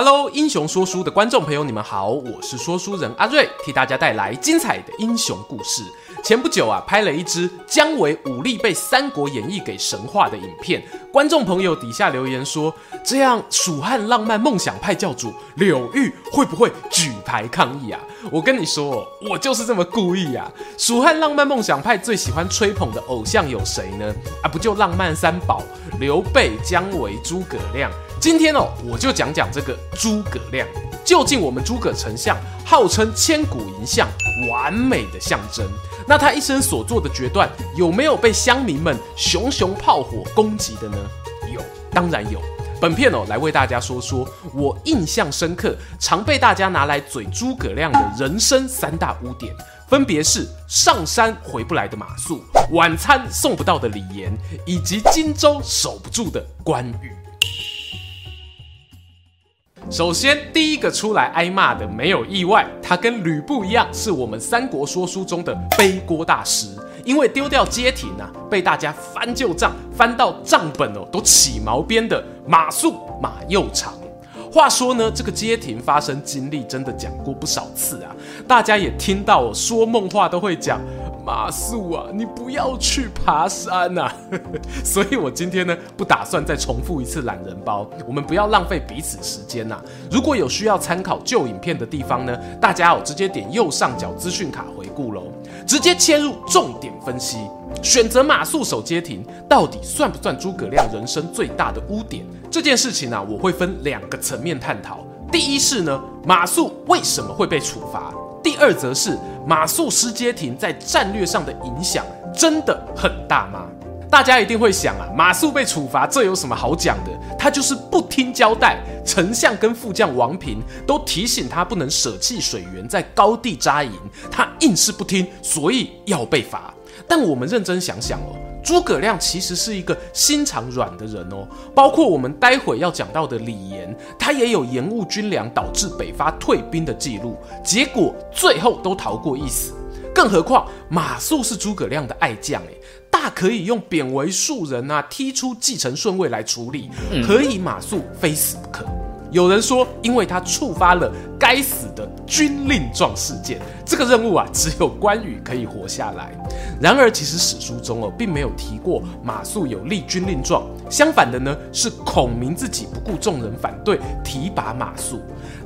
Hello，英雄说书的观众朋友，你们好，我是说书人阿瑞，替大家带来精彩的英雄故事。前不久啊，拍了一支姜维武力被《三国演义》给神化的影片，观众朋友底下留言说，这样蜀汉浪漫梦想派教主柳玉会不会举牌抗议啊？我跟你说，我就是这么故意啊！蜀汉浪漫梦想派最喜欢吹捧的偶像有谁呢？啊，不就浪漫三宝刘备、姜维、诸葛亮？今天哦，我就讲讲这个诸葛亮。究竟我们诸葛丞相号称千古赢相，完美的象征。那他一生所做的决断，有没有被乡民们熊熊炮火攻击的呢？有，当然有。本片哦，来为大家说说我印象深刻、常被大家拿来嘴诸葛亮的人生三大污点，分别是上山回不来的马谡、晚餐送不到的李严，以及荆州守不住的关羽。首先，第一个出来挨骂的没有意外，他跟吕布一样，是我们三国说书中的背锅大师。因为丢掉街亭啊，被大家翻旧账，翻到账本哦都起毛边的马谡马又长。话说呢，这个街亭发生经历真的讲过不少次啊，大家也听到哦，说梦话都会讲。马谡啊，你不要去爬山呐、啊！所以我今天呢，不打算再重复一次懒人包，我们不要浪费彼此时间呐、啊。如果有需要参考旧影片的地方呢，大家哦直接点右上角资讯卡回顾喽，直接切入重点分析。选择马谡守街亭，到底算不算诸葛亮人生最大的污点？这件事情呢、啊，我会分两个层面探讨。第一是呢，马谡为什么会被处罚？第二则是马谡失街亭在战略上的影响真的很大吗？大家一定会想啊，马谡被处罚，这有什么好讲的？他就是不听交代，丞相跟副将王平都提醒他不能舍弃水源，在高地扎营，他硬是不听，所以要被罚。但我们认真想想哦。诸葛亮其实是一个心肠软的人哦，包括我们待会要讲到的李严，他也有延误军粮导致北伐退兵的记录，结果最后都逃过一死。更何况马谡是诸葛亮的爱将，诶，大可以用贬为庶人啊，踢出继承顺位来处理，何以马谡非死不可？有人说，因为他触发了该死的军令状事件，这个任务啊，只有关羽可以活下来。然而，其实史书中哦，并没有提过马谡有立军令状，相反的呢，是孔明自己不顾众人反对，提拔马谡。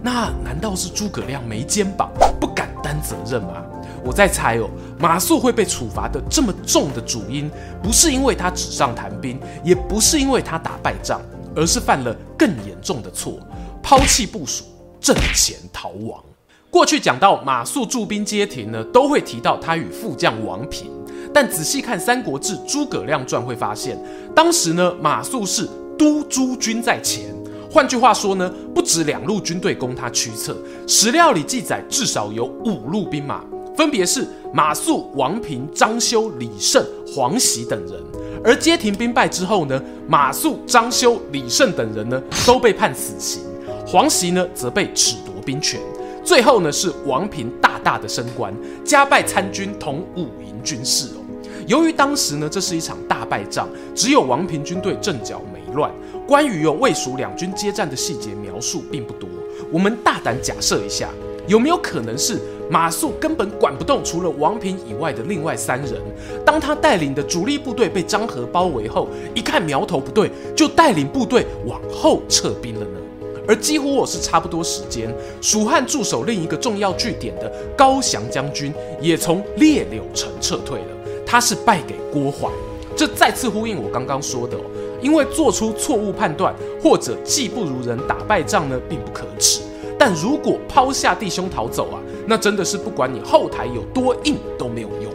那难道是诸葛亮没肩膀，不敢担责任吗？我在猜哦，马谡会被处罚的这么重的主因，不是因为他纸上谈兵，也不是因为他打败仗。而是犯了更严重的错，抛弃部属，阵前逃亡。过去讲到马谡驻兵街亭呢，都会提到他与副将王平。但仔细看《三国志·诸葛亮传》，会发现当时呢，马谡是督诸军在前。换句话说呢，不止两路军队供他驱策。史料里记载，至少有五路兵马，分别是马谡、王平、张修、李胜、黄习等人。而街亭兵败之后呢，马谡、张修、李胜等人呢都被判死刑，黄习呢则被褫夺兵权，最后呢是王平大大的升官，加拜参军统五营军事哦。由于当时呢这是一场大败仗，只有王平军队阵脚没乱，关于有魏蜀两军接战的细节描述并不多。我们大胆假设一下，有没有可能是？马谡根本管不动除了王平以外的另外三人。当他带领的主力部队被张合包围后，一看苗头不对，就带领部队往后撤兵了呢。而几乎我是差不多时间，蜀汉驻守另一个重要据点的高翔将军也从烈柳城撤退了。他是败给郭淮。这再次呼应我刚刚说的哦，因为做出错误判断或者技不如人打败仗呢，并不可耻。但如果抛下弟兄逃走啊，那真的是不管你后台有多硬都没有用。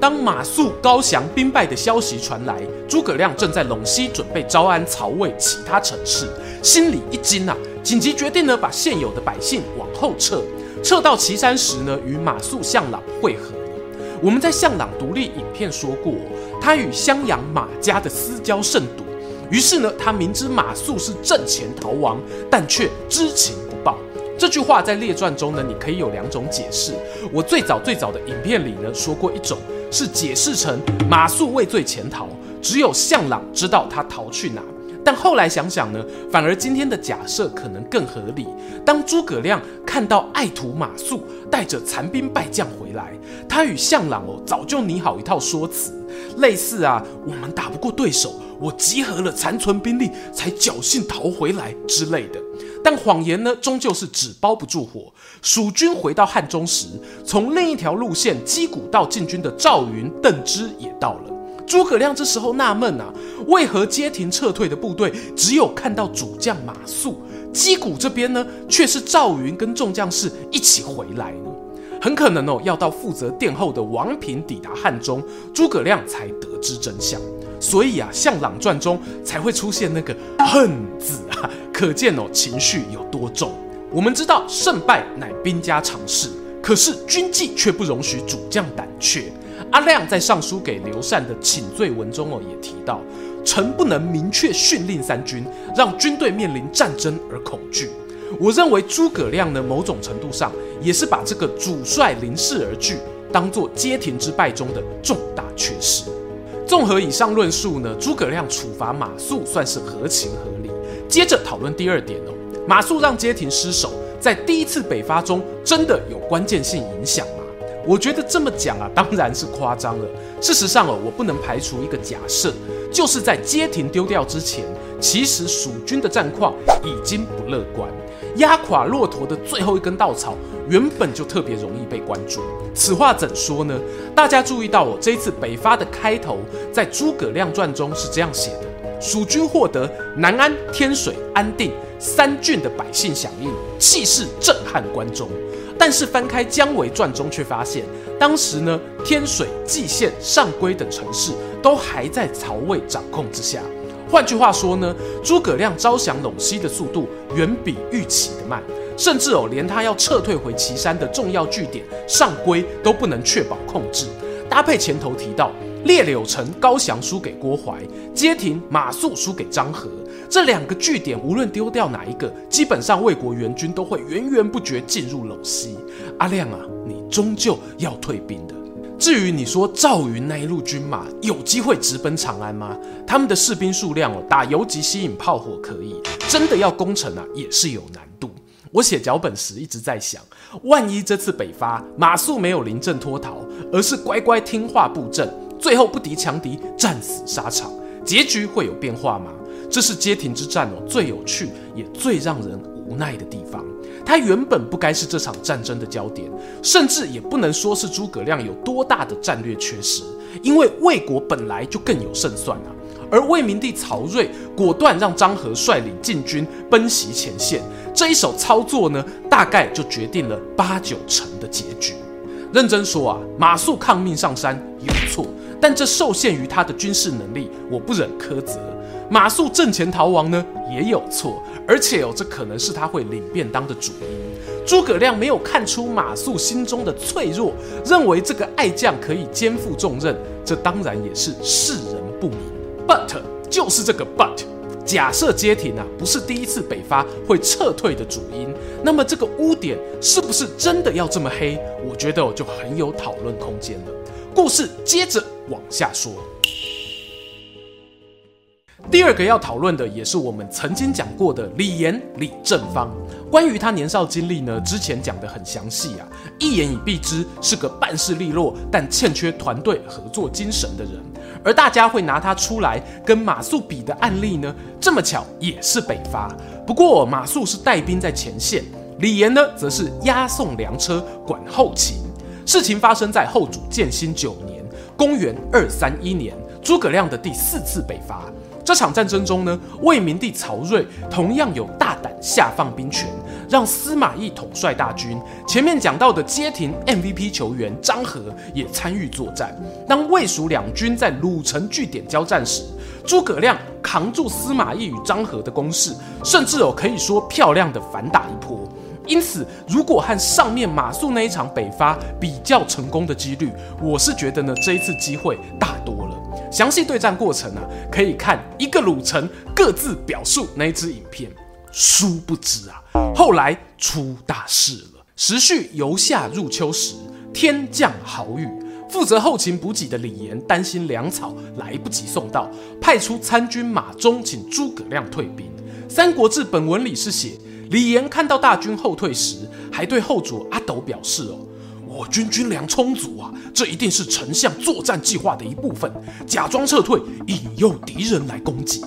当马谡、高翔兵败的消息传来，诸葛亮正在陇西准备招安曹魏其他城市，心里一惊啊，紧急决定呢，把现有的百姓往后撤。撤到岐山时呢，与马谡向朗会合。我们在向朗独立影片说过，他与襄阳马家的私交甚笃，于是呢，他明知马谡是阵前逃亡，但却知情。这句话在列传中呢，你可以有两种解释。我最早最早的影片里呢，说过一种是解释成马谡畏罪潜逃，只有向朗知道他逃去哪。但后来想想呢，反而今天的假设可能更合理。当诸葛亮看到爱徒马谡带着残兵败将回来，他与项朗哦早就拟好一套说辞，类似啊，我们打不过对手，我集合了残存兵力才侥幸逃回来之类的。但谎言呢，终究是纸包不住火。蜀军回到汉中时，从另一条路线击鼓到进军的赵云、邓芝也到了。诸葛亮这时候纳闷啊，为何街亭撤退的部队只有看到主将马谡，击鼓这边呢，却是赵云跟众将士一起回来呢？很可能哦，要到负责殿后的王平抵达汉中，诸葛亮才得知真相。所以啊，《项朗传》中才会出现那个恨字啊，可见哦，情绪有多重。我们知道胜败乃兵家常事，可是军纪却不容许主将胆怯。阿亮在上书给刘禅的请罪文中哦，也提到，臣不能明确训令三军，让军队面临战争而恐惧。我认为诸葛亮呢，某种程度上也是把这个主帅临事而惧，当做街亭之败中的重大缺失。综合以上论述呢，诸葛亮处罚马谡算是合情合理。接着讨论第二点哦，马谡让街亭失守，在第一次北伐中真的有关键性影响吗？我觉得这么讲啊，当然是夸张了。事实上哦，我不能排除一个假设，就是在街亭丢掉之前，其实蜀军的战况已经不乐观。压垮骆驼的最后一根稻草，原本就特别容易被关注。此话怎说呢？大家注意到我，这一次北伐的开头，在《诸葛亮传》中是这样写的：蜀军获得南安、天水、安定三郡的百姓响应，气势震撼关中。但是翻开《姜维传》中，却发现当时呢，天水、蓟县、上邽等城市都还在曹魏掌控之下。换句话说呢，诸葛亮招降陇西的速度远比预期的慢，甚至哦，连他要撤退回岐山的重要据点上邽都不能确保控制。搭配前头提到，列柳城高翔输给郭淮，街亭马谡输给张郃。这两个据点，无论丢掉哪一个，基本上魏国援军都会源源不绝进入陇西。阿亮啊，你终究要退兵的。至于你说赵云那一路军马有机会直奔长安吗？他们的士兵数量哦，打游击吸引炮火可以，真的要攻城啊，也是有难度。我写脚本时一直在想，万一这次北伐马谡没有临阵脱逃，而是乖乖听话布阵，最后不敌强敌，战死沙场，结局会有变化吗？这是街亭之战哦，最有趣也最让人无奈的地方。他原本不该是这场战争的焦点，甚至也不能说是诸葛亮有多大的战略缺失，因为魏国本来就更有胜算啊。而魏明帝曹睿果断让张郃率领禁军奔袭前线，这一手操作呢，大概就决定了八九成的结局。认真说啊，马谡抗命上山有错，但这受限于他的军事能力，我不忍苛责。马谡阵前逃亡呢，也有错，而且哦，这可能是他会领便当的主因。诸葛亮没有看出马谡心中的脆弱，认为这个爱将可以肩负重任，这当然也是世人不明。But 就是这个 But，假设街亭啊不是第一次北伐会撤退的主因，那么这个污点是不是真的要这么黑？我觉得我就很有讨论空间了。故事接着往下说。第二个要讨论的也是我们曾经讲过的李严李正方。关于他年少经历呢，之前讲得很详细啊，一言以蔽之，是个办事利落但欠缺团队合作精神的人。而大家会拿他出来跟马谡比的案例呢，这么巧也是北伐。不过马谡是带兵在前线，李严呢则是押送粮车管后勤。事情发生在后主建兴九年，公元二三一年，诸葛亮的第四次北伐。这场战争中呢，魏明帝曹睿同样有大胆下放兵权，让司马懿统帅大军。前面讲到的街亭 MVP 球员张郃也参与作战。当魏蜀两军在鲁城据点交战时，诸葛亮扛住司马懿与张郃的攻势，甚至哦可以说漂亮的反打一波。因此，如果和上面马谡那一场北伐比较成功的几率，我是觉得呢这一次机会大多了。详细对战过程啊，可以看一个鲁臣各自表述那一支影片。殊不知啊，后来出大事了。时序由夏入秋时，天降豪雨，负责后勤补给的李严担心粮草来不及送到，派出参军马忠请诸葛亮退兵。《三国志》本文里是写，李严看到大军后退时，还对后主阿斗表示：“哦，我军军粮充足啊，这一定是丞相作战计划的一部分，假装撤退，引诱敌人来攻击。”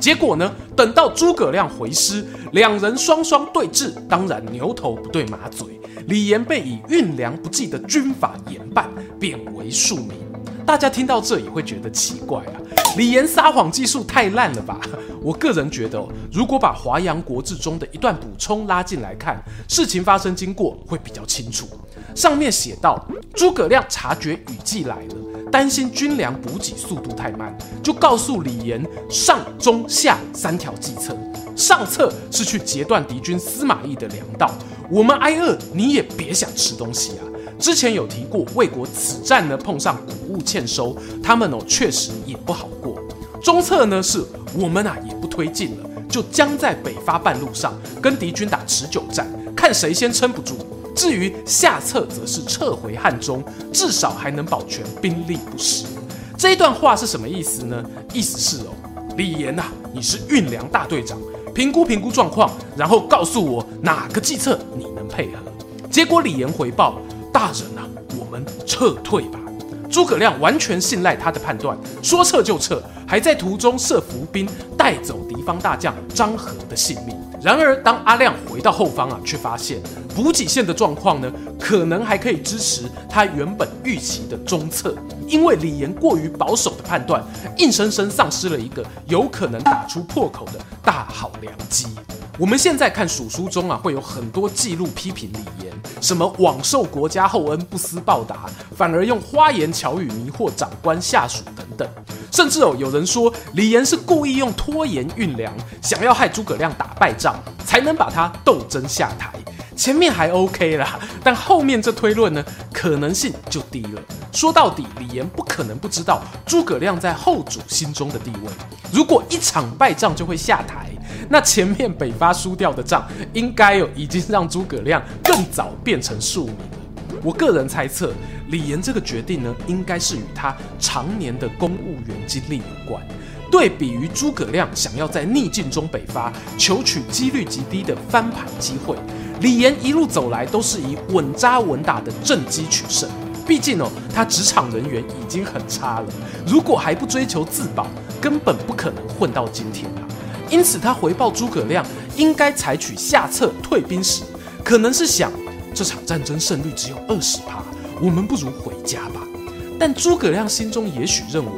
结果呢？等到诸葛亮回师，两人双双对峙，当然牛头不对马嘴。李严被以运粮不济的军法严办，贬为庶民。大家听到这也会觉得奇怪啊，李严撒谎技术太烂了吧？我个人觉得，如果把《华阳国志》中的一段补充拉进来看，事情发生经过会比较清楚。上面写道，诸葛亮察觉雨季来了。担心军粮补给速度太慢，就告诉李严上中下三条计策。上策是去截断敌军司马懿的粮道，我们挨饿，你也别想吃东西啊。之前有提过，魏国此战呢碰上谷物欠收，他们哦确实也不好。中策呢是我们啊也不推进了，就将在北伐半路上跟敌军打持久战，看谁先撑不住。至于下策，则是撤回汉中，至少还能保全兵力不失。这一段话是什么意思呢？意思是哦，李严呐、啊，你是运粮大队长，评估评估状况，然后告诉我哪个计策你能配合。结果李严回报大人呐、啊，我们撤退吧。诸葛亮完全信赖他的判断，说撤就撤，还在途中设伏兵带走敌方大将张郃的性命。然而，当阿亮回到后方啊，却发现补给线的状况呢，可能还可以支持他原本预期的中策。因为李严过于保守的判断，硬生生丧失了一个有可能打出破口的大好良机。我们现在看蜀书中啊，会有很多记录批评李严，什么枉受国家厚恩不思报答，反而用花言巧语迷惑长官下属等等。甚至哦，有人说李严是故意用拖延运粮，想要害诸葛亮打败仗，才能把他斗争下台。前面还 OK 啦，但后面这推论呢，可能性就低了。说到底，李严不可能不知道诸葛亮在后主心中的地位。如果一场败仗就会下台，那前面北伐输掉的仗，应该有已经让诸葛亮更早变成庶民了。我个人猜测，李严这个决定呢，应该是与他常年的公务员经历有关。对比于诸葛亮想要在逆境中北伐，求取几率极低的翻盘机会，李严一路走来都是以稳扎稳打的政绩取胜。毕竟哦，他职场人缘已经很差了，如果还不追求自保，根本不可能混到今天啊。因此，他回报诸葛亮应该采取下策退兵时，可能是想。这场战争胜率只有二十趴，我们不如回家吧。但诸葛亮心中也许认为，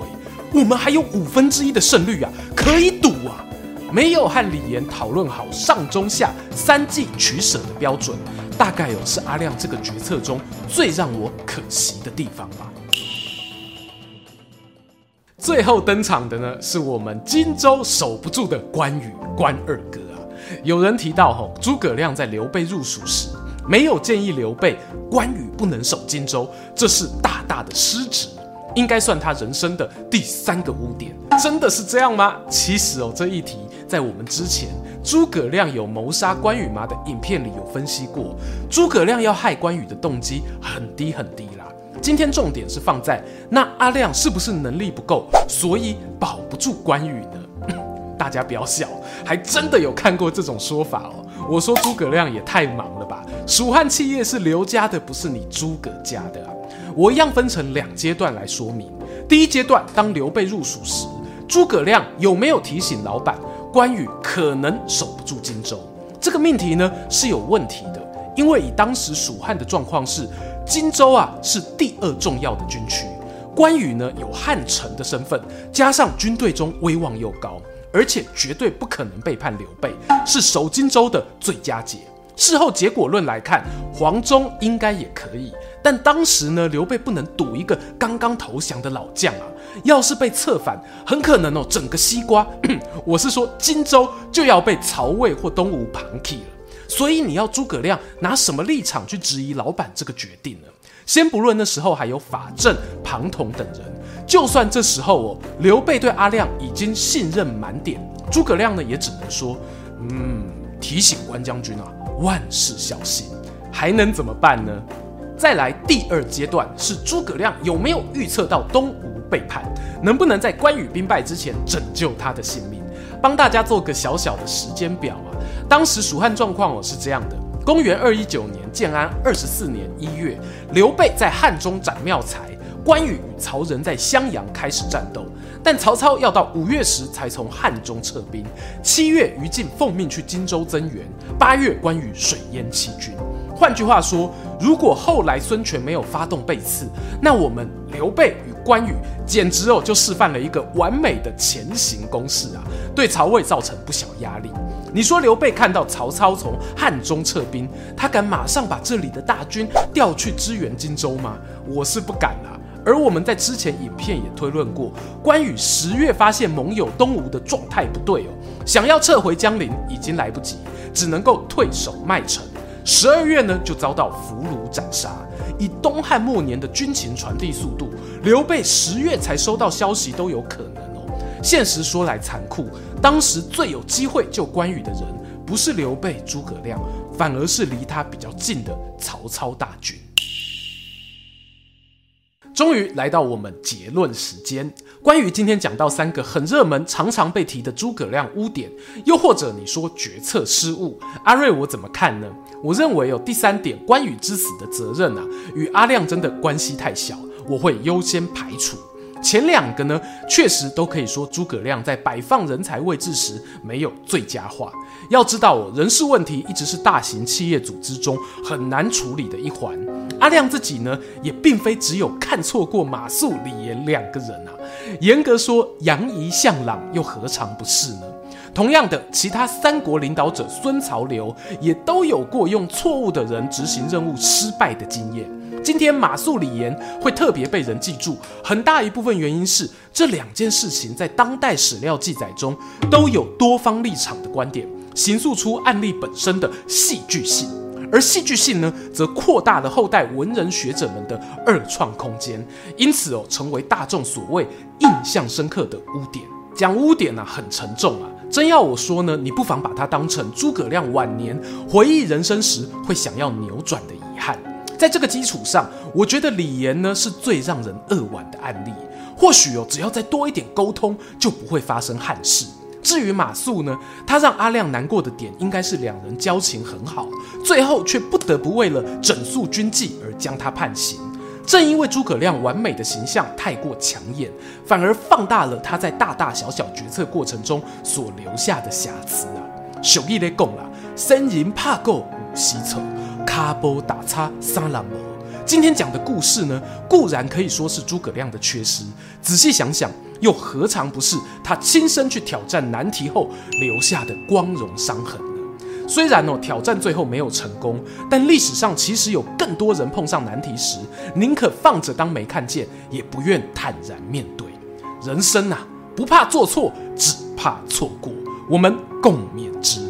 我们还有五分之一的胜率啊，可以赌啊。没有和李严讨论好上中下三计取舍的标准，大概有是阿亮这个决策中最让我可惜的地方吧。最后登场的呢，是我们荆州守不住的关羽关二哥啊。有人提到吼，诸葛亮在刘备入蜀时。没有建议刘备、关羽不能守荆州，这是大大的失职，应该算他人生的第三个污点。真的是这样吗？其实哦，这一题在我们之前诸葛亮有谋杀关羽吗的影片里有分析过。诸葛亮要害关羽的动机很低很低啦。今天重点是放在那阿亮是不是能力不够，所以保不住关羽呢？大家不要笑，还真的有看过这种说法哦。我说诸葛亮也太忙了吧？蜀汉企业是刘家的，不是你诸葛家的啊。我一样分成两阶段来说明。第一阶段，当刘备入蜀时，诸葛亮有没有提醒老板关羽可能守不住荆州？这个命题呢是有问题的，因为以当时蜀汉的状况是，荆州啊是第二重要的军区，关羽呢有汉臣的身份，加上军队中威望又高。而且绝对不可能背叛刘备，是守荆州的最佳解。事后结果论来看，黄忠应该也可以，但当时呢，刘备不能赌一个刚刚投降的老将啊，要是被策反，很可能哦，整个西瓜，我是说荆州就要被曹魏或东吴盘起了。所以你要诸葛亮拿什么立场去质疑老板这个决定呢？先不论那时候还有法正、庞统等人，就算这时候哦，刘备对阿亮已经信任满点，诸葛亮呢也只能说，嗯，提醒关将军啊，万事小心，还能怎么办呢？再来第二阶段是诸葛亮有没有预测到东吴背叛，能不能在关羽兵败之前拯救他的性命？帮大家做个小小的时间表啊，当时蜀汉状况哦是这样的。公元二一九年，建安二十四年一月，刘备在汉中斩妙才，关羽与曹仁在襄阳开始战斗。但曹操要到五月时才从汉中撤兵。七月，于禁奉命去荆州增援。八月，关羽水淹七军。换句话说，如果后来孙权没有发动背刺，那我们刘备与关羽简直哦就示范了一个完美的前行攻势啊，对曹魏造成不小压力。你说刘备看到曹操从汉中撤兵，他敢马上把这里的大军调去支援荆州吗？我是不敢啦。而我们在之前影片也推论过，关羽十月发现盟友东吴的状态不对哦，想要撤回江陵已经来不及，只能够退守麦城。十二月呢就遭到俘虏斩杀。以东汉末年的军情传递速度，刘备十月才收到消息都有可能。现实说来残酷，当时最有机会救关羽的人，不是刘备、诸葛亮，反而是离他比较近的曹操大军。终于来到我们结论时间。关于今天讲到三个很热门、常常被提的诸葛亮污点，又或者你说决策失误，阿瑞我怎么看呢？我认为有第三点，关羽之死的责任啊，与阿亮真的关系太小，我会优先排除。前两个呢，确实都可以说诸葛亮在摆放人才位置时没有最佳化。要知道，人事问题一直是大型企业组织中很难处理的一环。阿亮自己呢，也并非只有看错过马谡、李严两个人啊。严格说，杨仪、向朗又何尝不是呢？同样的，其他三国领导者孙、曹、刘也都有过用错误的人执行任务失败的经验。今天马謖、李严会特别被人记住，很大一部分原因是这两件事情在当代史料记载中都有多方立场的观点，形塑出案例本身的戏剧性，而戏剧性呢，则扩大了后代文人学者们的二创空间，因此哦，成为大众所谓印象深刻的污点。讲污点呢、啊，很沉重啊，真要我说呢，你不妨把它当成诸葛亮晚年回忆人生时会想要扭转的遗憾。在这个基础上，我觉得李严呢是最让人扼腕的案例。或许哦，只要再多一点沟通，就不会发生憾事。至于马谡呢，他让阿亮难过的点，应该是两人交情很好，最后却不得不为了整肃军纪而将他判刑。正因为诸葛亮完美的形象太过抢眼，反而放大了他在大大小小决策过程中所留下的瑕疵啊。俗语咧讲啦，生人怕过五西车。卡波打叉三郎模，今天讲的故事呢，固然可以说是诸葛亮的缺失，仔细想想，又何尝不是他亲身去挑战难题后留下的光荣伤痕呢？虽然哦，挑战最后没有成功，但历史上其实有更多人碰上难题时，宁可放着当没看见，也不愿坦然面对。人生啊，不怕做错，只怕错过。我们共勉之。